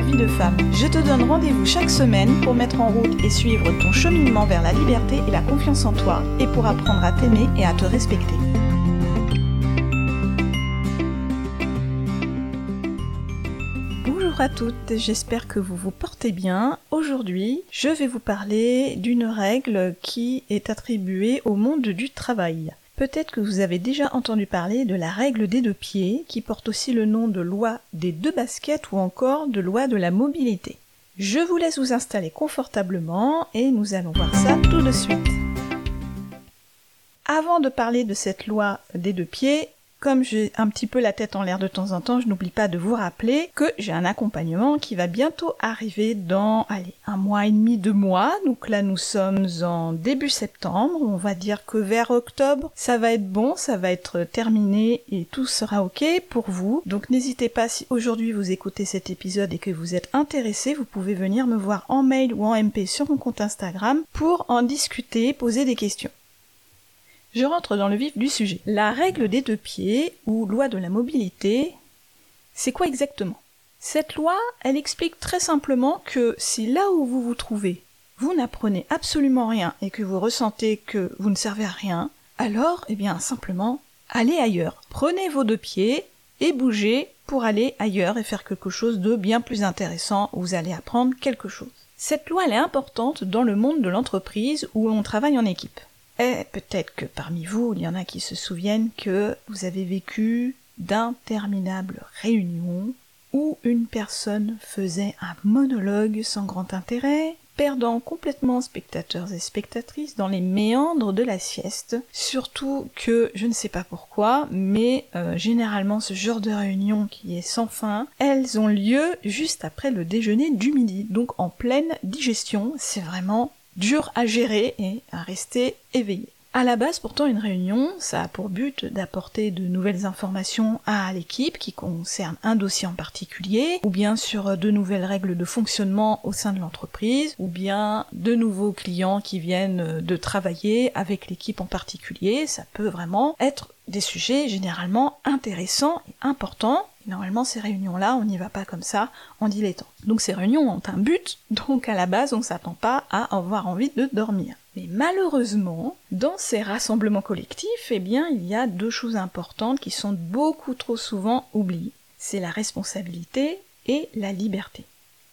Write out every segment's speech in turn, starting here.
vie de femme. Je te donne rendez-vous chaque semaine pour mettre en route et suivre ton cheminement vers la liberté et la confiance en toi et pour apprendre à t'aimer et à te respecter. Bonjour à toutes, j'espère que vous vous portez bien. Aujourd'hui, je vais vous parler d'une règle qui est attribuée au monde du travail. Peut-être que vous avez déjà entendu parler de la règle des deux pieds, qui porte aussi le nom de loi des deux baskets ou encore de loi de la mobilité. Je vous laisse vous installer confortablement et nous allons voir ça tout de suite. Avant de parler de cette loi des deux pieds, comme j'ai un petit peu la tête en l'air de temps en temps, je n'oublie pas de vous rappeler que j'ai un accompagnement qui va bientôt arriver dans, allez, un mois et demi, deux mois. Donc là, nous sommes en début septembre. On va dire que vers octobre, ça va être bon, ça va être terminé et tout sera ok pour vous. Donc n'hésitez pas, si aujourd'hui vous écoutez cet épisode et que vous êtes intéressé, vous pouvez venir me voir en mail ou en MP sur mon compte Instagram pour en discuter, poser des questions. Je rentre dans le vif du sujet. La règle des deux pieds, ou loi de la mobilité, c'est quoi exactement? Cette loi, elle explique très simplement que si là où vous vous trouvez, vous n'apprenez absolument rien et que vous ressentez que vous ne servez à rien, alors, eh bien, simplement, allez ailleurs. Prenez vos deux pieds et bougez pour aller ailleurs et faire quelque chose de bien plus intéressant. Vous allez apprendre quelque chose. Cette loi, elle est importante dans le monde de l'entreprise où on travaille en équipe. Et peut-être que parmi vous, il y en a qui se souviennent que vous avez vécu d'interminables réunions où une personne faisait un monologue sans grand intérêt, perdant complètement spectateurs et spectatrices dans les méandres de la sieste. Surtout que, je ne sais pas pourquoi, mais euh, généralement ce genre de réunion qui est sans fin, elles ont lieu juste après le déjeuner du midi, donc en pleine digestion. C'est vraiment dur à gérer et à rester éveillé. À la base, pourtant, une réunion, ça a pour but d'apporter de nouvelles informations à l'équipe qui concerne un dossier en particulier, ou bien sur de nouvelles règles de fonctionnement au sein de l'entreprise, ou bien de nouveaux clients qui viennent de travailler avec l'équipe en particulier. Ça peut vraiment être des sujets généralement intéressants et importants Normalement, ces réunions-là, on n'y va pas comme ça, en dilettant. Donc ces réunions ont un but, donc à la base, on s'attend pas à avoir envie de dormir. Mais malheureusement, dans ces rassemblements collectifs, eh bien, il y a deux choses importantes qui sont beaucoup trop souvent oubliées. C'est la responsabilité et la liberté.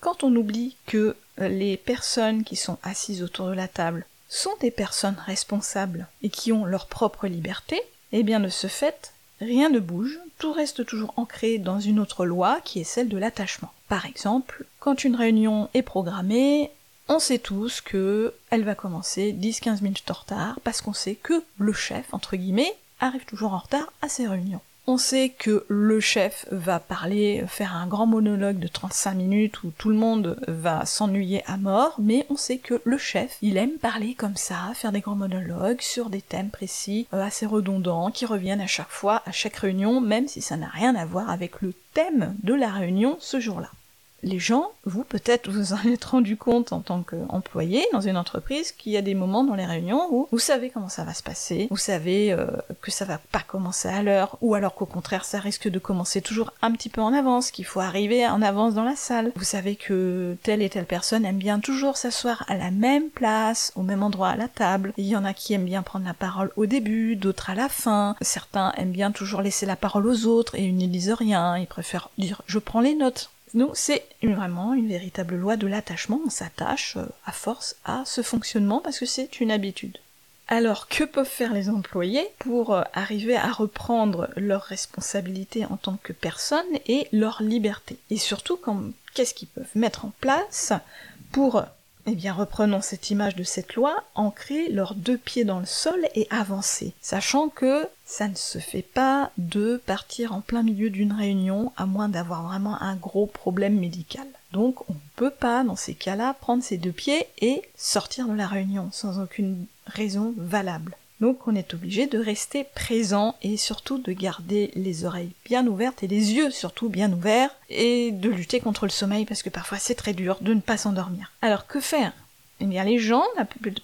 Quand on oublie que euh, les personnes qui sont assises autour de la table sont des personnes responsables et qui ont leur propre liberté, eh bien de ce fait, rien ne bouge, tout reste toujours ancré dans une autre loi qui est celle de l'attachement. Par exemple, quand une réunion est programmée, on sait tous que elle va commencer 10-15 minutes en retard parce qu'on sait que le chef, entre guillemets, arrive toujours en retard à ses réunions. On sait que le chef va parler, faire un grand monologue de 35 minutes où tout le monde va s'ennuyer à mort, mais on sait que le chef, il aime parler comme ça, faire des grands monologues sur des thèmes précis, euh, assez redondants, qui reviennent à chaque fois, à chaque réunion, même si ça n'a rien à voir avec le thème de la réunion ce jour-là les gens, vous peut-être vous en êtes rendu compte en tant qu'employé dans une entreprise qu'il y a des moments dans les réunions où vous savez comment ça va se passer, vous savez euh, que ça va pas commencer à l'heure, ou alors qu'au contraire ça risque de commencer toujours un petit peu en avance, qu'il faut arriver en avance dans la salle. Vous savez que telle et telle personne aime bien toujours s'asseoir à la même place, au même endroit à la table. Il y en a qui aiment bien prendre la parole au début, d'autres à la fin. Certains aiment bien toujours laisser la parole aux autres et ils ne disent rien, ils préfèrent dire je prends les notes. Donc c'est vraiment une véritable loi de l'attachement, on s'attache euh, à force à ce fonctionnement parce que c'est une habitude. Alors que peuvent faire les employés pour euh, arriver à reprendre leurs responsabilités en tant que personne et leur liberté? Et surtout, qu'est-ce qu'ils peuvent mettre en place pour Eh bien, reprenons cette image de cette loi, ancrer leurs deux pieds dans le sol et avancer, sachant que ça ne se fait pas de partir en plein milieu d'une réunion à moins d'avoir vraiment un gros problème médical. Donc on ne peut pas, dans ces cas-là, prendre ses deux pieds et sortir de la réunion sans aucune raison valable. Donc on est obligé de rester présent et surtout de garder les oreilles bien ouvertes et les yeux surtout bien ouverts et de lutter contre le sommeil parce que parfois c'est très dur de ne pas s'endormir. Alors que faire? Eh bien, les gens,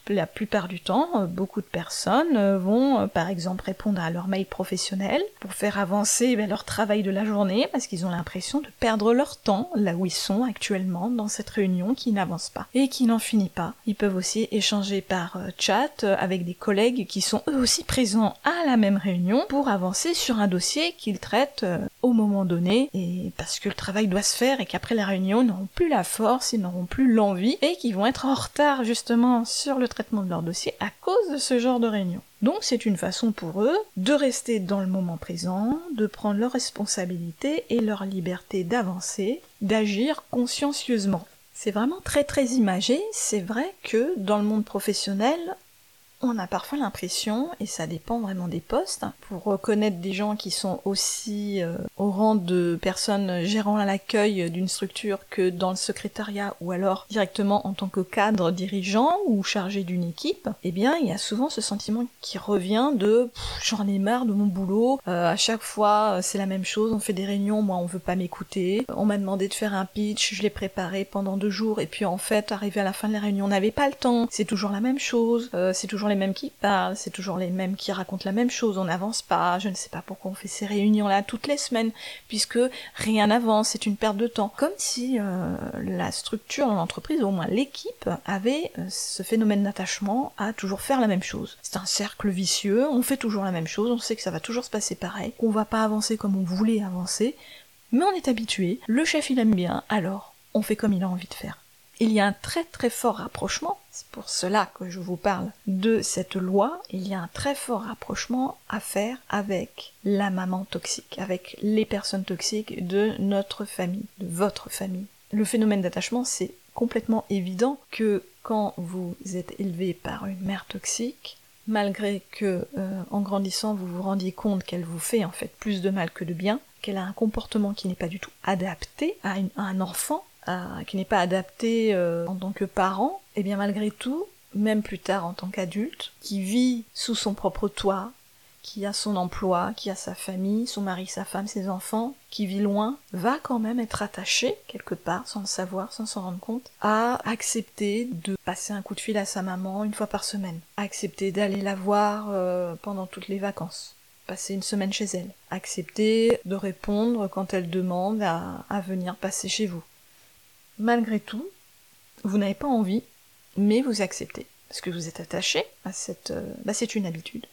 la, plupart du temps, euh, beaucoup de personnes euh, vont, euh, par exemple, répondre à leur mail professionnel pour faire avancer ben, leur travail de la journée parce qu'ils ont l'impression de perdre leur temps là où ils sont actuellement dans cette réunion qui n'avance pas et qui n'en finit pas. Ils peuvent aussi échanger par chat avec des collègues qui sont eux aussi présents à la même réunion pour avancer sur un dossier qu'ils traitent au moment donné et parce que le travail doit se faire et qu'après la réunion ils n'auront plus la force, ils n'auront plus l'envie et qu'ils vont être en retard justement sur le traitement de leur dossier à cause de ce genre de réunion. Donc c'est une façon pour eux de rester dans le moment présent, de prendre leurs responsabilités et leur liberté d'avancer, d'agir consciencieusement. C'est vraiment très très imagé, c'est vrai que dans le monde professionnel, on a parfois l'impression, et ça dépend vraiment des postes, pour reconnaître des gens qui sont aussi euh, au rang de personnes gérant l'accueil d'une structure que dans le secrétariat ou alors directement en tant que cadre dirigeant ou chargé d'une équipe, eh bien il y a souvent ce sentiment qui revient de j'en ai marre de mon boulot, euh, à chaque fois euh, c'est la même chose, on fait des réunions, moi on veut pas m'écouter, on m'a demandé de faire un pitch, je l'ai préparé pendant deux jours et puis en fait arrivé à la fin de la réunion on n'avait pas le temps, c'est toujours la même chose, c'est les mêmes qui parlent, c'est toujours les mêmes qui racontent la même chose, on n'avance pas, je ne sais pas pourquoi on fait ces réunions-là toutes les semaines, puisque rien n'avance, c'est une perte de temps. Comme si euh, la structure de l'entreprise, au moins l'équipe, avait euh, ce phénomène d'attachement à toujours faire la même chose. C'est un cercle vicieux, on fait toujours la même chose, on sait que ça va toujours se passer pareil, qu'on va pas avancer comme on voulait avancer, mais on est habitué, le chef il aime bien, alors on fait comme il a envie de faire il y a un très très fort rapprochement, c'est pour cela que je vous parle de cette loi, il y a un très fort rapprochement à faire avec la maman toxique, avec les personnes toxiques de notre famille, de votre famille. Le phénomène d'attachement, c'est complètement évident que quand vous êtes élevé par une mère toxique, malgré que euh, en grandissant vous vous rendiez compte qu'elle vous fait en fait plus de mal que de bien, qu'elle a un comportement qui n'est pas du tout adapté à un enfant, qui n'est pas adapté euh, en tant que parent, et eh bien malgré tout, même plus tard en tant qu'adulte, qui vit sous son propre toit, qui a son emploi, qui a sa famille, son mari, sa femme, ses enfants, qui vit loin, va quand même être attaché, quelque part, sans le savoir, sans s'en rendre compte, à accepter de passer un coup de fil à sa maman une fois par semaine, accepter d'aller la voir euh, pendant toutes les vacances, passer une semaine chez elle, accepter de répondre quand elle demande à venir passer chez vous, malgré tout, vous n'avez pas envie, mais vous acceptez. Parce que vous êtes attaché à cette... Euh, bah c'est une habitude.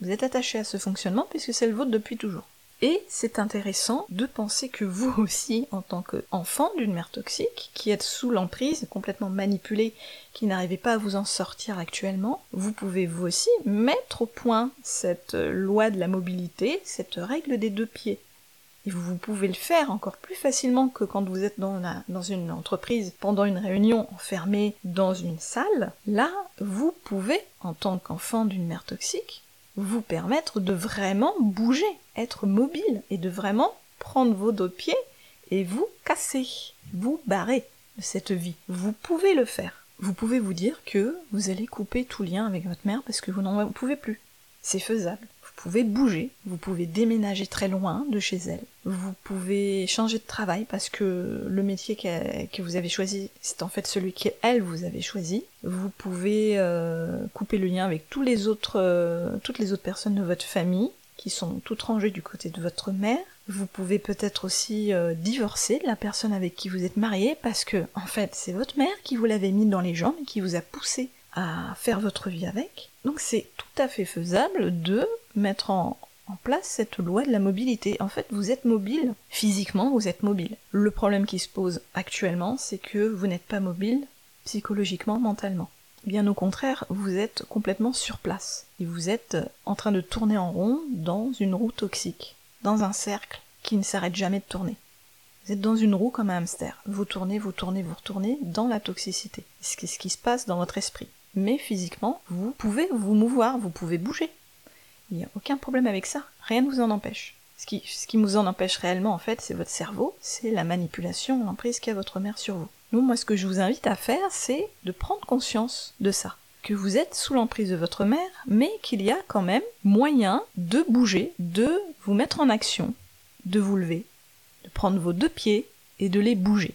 Vous êtes attaché à ce fonctionnement puisque c'est le vôtre depuis toujours. Et c'est intéressant de penser que vous aussi, en tant qu'enfant d'une mère toxique, qui êtes sous l'emprise, complètement manipulé, qui n'arrivez pas à vous en sortir actuellement, vous pouvez vous aussi mettre au point cette loi de la mobilité, cette règle des deux pieds et vous pouvez le faire encore plus facilement que quand vous êtes dans, une entreprise pendant une réunion enfermée dans une salle, là, vous pouvez, en tant qu'enfant d'une mère toxique, vous permettre de vraiment bouger, être mobile, et de vraiment prendre vos deux pieds et vous casser, vous barrer cette vie. Vous pouvez le faire. Vous pouvez vous dire que vous allez couper tout lien avec votre mère parce que vous n'en pouvez plus. C'est faisable pouvez bouger, vous pouvez déménager très loin de chez elle, vous pouvez changer de travail parce que le métier que, vous avez choisi, c'est en fait celui qu'elle vous avez choisi. Vous pouvez euh, couper le lien avec euh, toutes les autres personnes de votre famille qui sont toutes rangées du côté de votre mère. Vous pouvez peut-être aussi euh, divorcer de la personne avec qui vous êtes marié parce que en fait c'est votre mère qui vous l'avait mis dans les jambes et qui vous a poussé à faire votre vie avec. Donc c'est tout à fait faisable de mettre en, place cette loi de la mobilité. En fait, vous êtes mobile, physiquement, vous êtes mobile. Le problème qui se pose actuellement, c'est que vous n'êtes pas mobile psychologiquement, mentalement. Bien au contraire, vous êtes complètement sur place. Et vous êtes en train de tourner en rond dans une roue toxique, dans un cercle qui ne s'arrête jamais de tourner. Vous êtes dans une roue comme un hamster. Vous tournez, vous tournez, vous retournez dans la toxicité. C'est ce qui se passe dans votre esprit. Mais physiquement, vous pouvez vous mouvoir, vous pouvez bouger. Il n'y a aucun problème avec ça. Rien ne vous en empêche. Ce qui, ce qui vous en empêche réellement, en fait, c'est votre cerveau, c'est la manipulation, l'emprise qu'a votre mère sur vous. Nous, moi, ce que je vous invite à faire, c'est de prendre conscience de ça. Que vous êtes sous l'emprise de votre mère, mais qu'il y a quand même moyen de bouger, de vous mettre en action, de vous lever, de prendre vos deux pieds et de les bouger.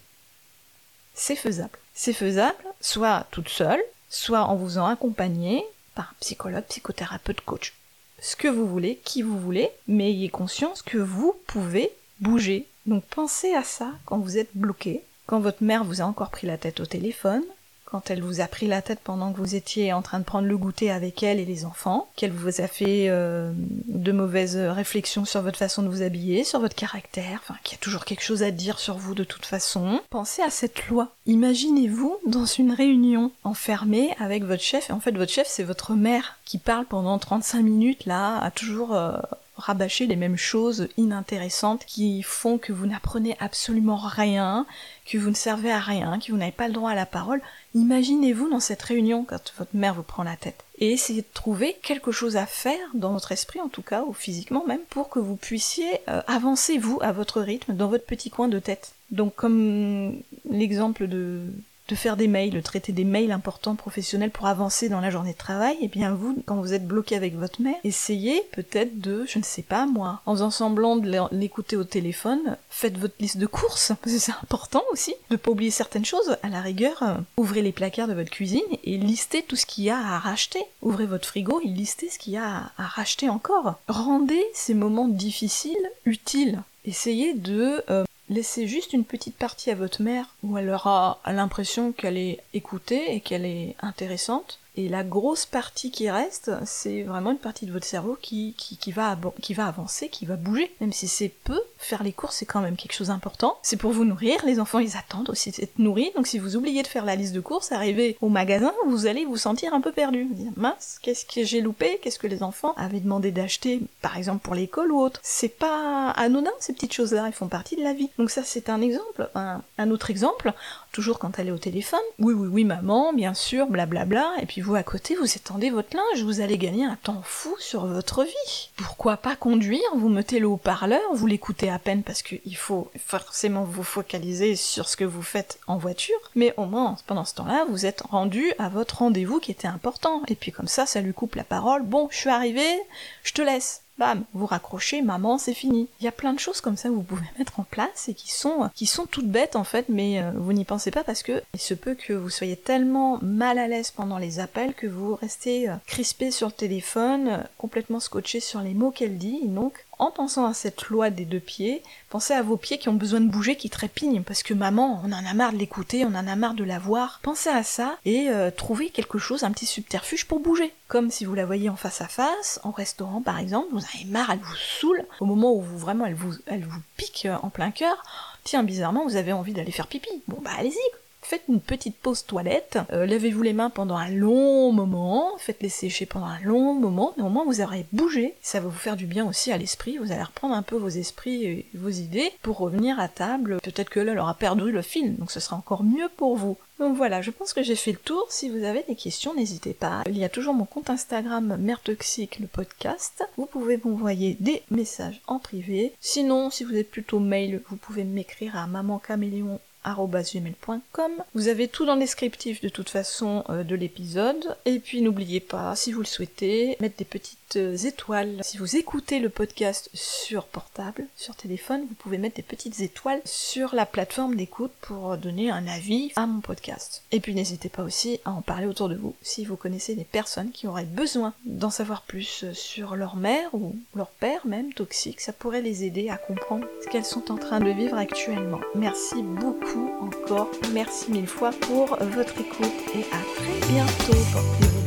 C'est faisable. C'est faisable, soit toute seule, soit en vous en accompagné par un psychologue, psychothérapeute, coach. Ce que vous voulez, qui vous voulez, mais ayez conscience que vous pouvez bouger. Donc pensez à ça quand vous êtes bloqué, quand votre mère vous a encore pris la tête au téléphone, quand elle vous a pris la tête pendant que vous étiez en train de prendre le goûter avec elle et les enfants, qu'elle vous a fait euh, de mauvaises réflexions sur votre façon de vous habiller, sur votre caractère, enfin qu'il y a toujours quelque chose à dire sur vous de toute façon. Pensez à cette loi. Imaginez-vous dans une réunion enfermée avec votre chef, et en fait votre chef c'est votre mère qui parle pendant 35 minutes là, à toujours... Euh, rabâcher les mêmes choses inintéressantes qui font que vous n'apprenez absolument rien, que vous ne servez à rien, que vous n'avez pas le droit à la parole. Imaginez-vous dans cette réunion quand votre mère vous prend la tête. Et essayez de trouver quelque chose à faire dans votre esprit en tout cas, ou physiquement même, pour que vous puissiez euh, avancer vous à votre rythme dans votre petit coin de tête. Donc comme l'exemple de de faire des mails, de traiter des mails importants professionnels pour avancer dans la journée de travail, et eh bien vous, quand vous êtes bloqué avec votre mère, essayez peut-être de, je ne sais pas moi, en faisant semblant de l'écouter au téléphone, faites votre liste de courses, c'est important aussi, de pas oublier certaines choses. À la rigueur, euh, ouvrez les placards de votre cuisine et listez tout ce qu'il y a à racheter. Ouvrez votre frigo et listez ce qu'il y a à racheter encore. Rendez ces moments difficiles utiles. Essayez de euh, laissez juste une petite partie à votre mère où elle aura l'impression qu'elle est écoutée et qu'elle est intéressante. Et la grosse partie qui reste, c'est vraiment une partie de votre cerveau qui, qui, va, qui va avancer, qui va bouger. Même si c'est peu, faire les courses c'est quand même quelque chose d'important. C'est pour vous nourrir, les enfants ils attendent aussi d'être nourris, donc si vous oubliez de faire la liste de courses, arrivez au magasin, vous allez vous sentir un peu perdu. Vous dire, mince, qu'est-ce que j'ai loupé? Qu'est-ce que les enfants avaient demandé d'acheter, par exemple pour l'école ou autre? C'est pas anodin ces petites choses-là, elles font partie de la vie. Donc ça c'est un exemple. Un, un autre exemple, toujours quand elle est au téléphone. Oui, oui, oui, maman, bien sûr, blablabla. Et puis vous, à côté, vous étendez votre linge, vous allez gagner un temps fou sur votre vie. Pourquoi pas conduire Vous mettez le haut-parleur, vous l'écoutez à peine parce qu'il faut forcément vous focaliser sur ce que vous faites en voiture. Mais au moins, pendant ce temps-là, vous êtes rendu à votre rendez-vous qui était important. Et puis comme ça, ça lui coupe la parole. Bon, je suis arrivé, je te laisse bam, vous raccrochez, maman, c'est fini. Il y a plein de choses comme ça que vous pouvez mettre en place et qui sont, qui sont toutes bêtes en fait, mais euh, vous n'y pensez pas parce que il se peut que vous soyez tellement mal à l'aise pendant les appels que vous restez euh, crispé sur le téléphone, euh, complètement scotché sur les mots qu'elle dit, et donc en pensant à cette loi des deux pieds, pensez à vos pieds qui ont besoin de bouger, qui trépignent, parce que maman, on en a marre de l'écouter, on en a marre de la voir. Pensez à ça et euh, trouvez quelque chose, un petit subterfuge pour bouger. Comme si vous la voyez en face à face, en restaurant par exemple, vous avez marre, elle vous saoule, au moment où vous vraiment elle vous, elle vous pique euh, en plein cœur, tiens bizarrement vous avez envie d'aller faire pipi. Bon bah allez-y, faites une petite pause toilette, euh, lavez-vous les mains pendant un long moment, faites-les sécher pendant un long moment, mais au moins vous aurez bougé, ça va vous faire du bien aussi à l'esprit, vous allez reprendre un peu vos esprits et vos idées pour revenir à table, peut-être que elle aura perdu le fil, donc ce sera encore mieux pour vous. Donc voilà, je pense que j'ai fait le tour. Si vous avez des questions, n'hésitez pas. Il y a toujours mon compte Instagram Mère Toxique, le podcast. Vous pouvez m'envoyer des messages en privé. Sinon, si vous êtes plutôt mail, vous pouvez m'écrire à mamancaméléon Vous avez tout dans le descriptif de toute façon euh, de l'épisode. Et puis n'oubliez pas, si vous le souhaitez, mettre des petites euh, étoiles. Si vous écoutez le podcast sur portable, sur téléphone, vous pouvez mettre des petites étoiles sur la plateforme d'écoute pour donner un avis à mon podcast. Et puis n'hésitez pas aussi à en parler autour de vous si vous connaissez des personnes qui auraient besoin d'en savoir plus sur leur mère ou leur père même toxique. Ça pourrait les aider à comprendre ce qu'elles sont en train de vivre actuellement. Merci beaucoup encore. Merci mille fois pour votre écoute et à très bientôt. Portez-vous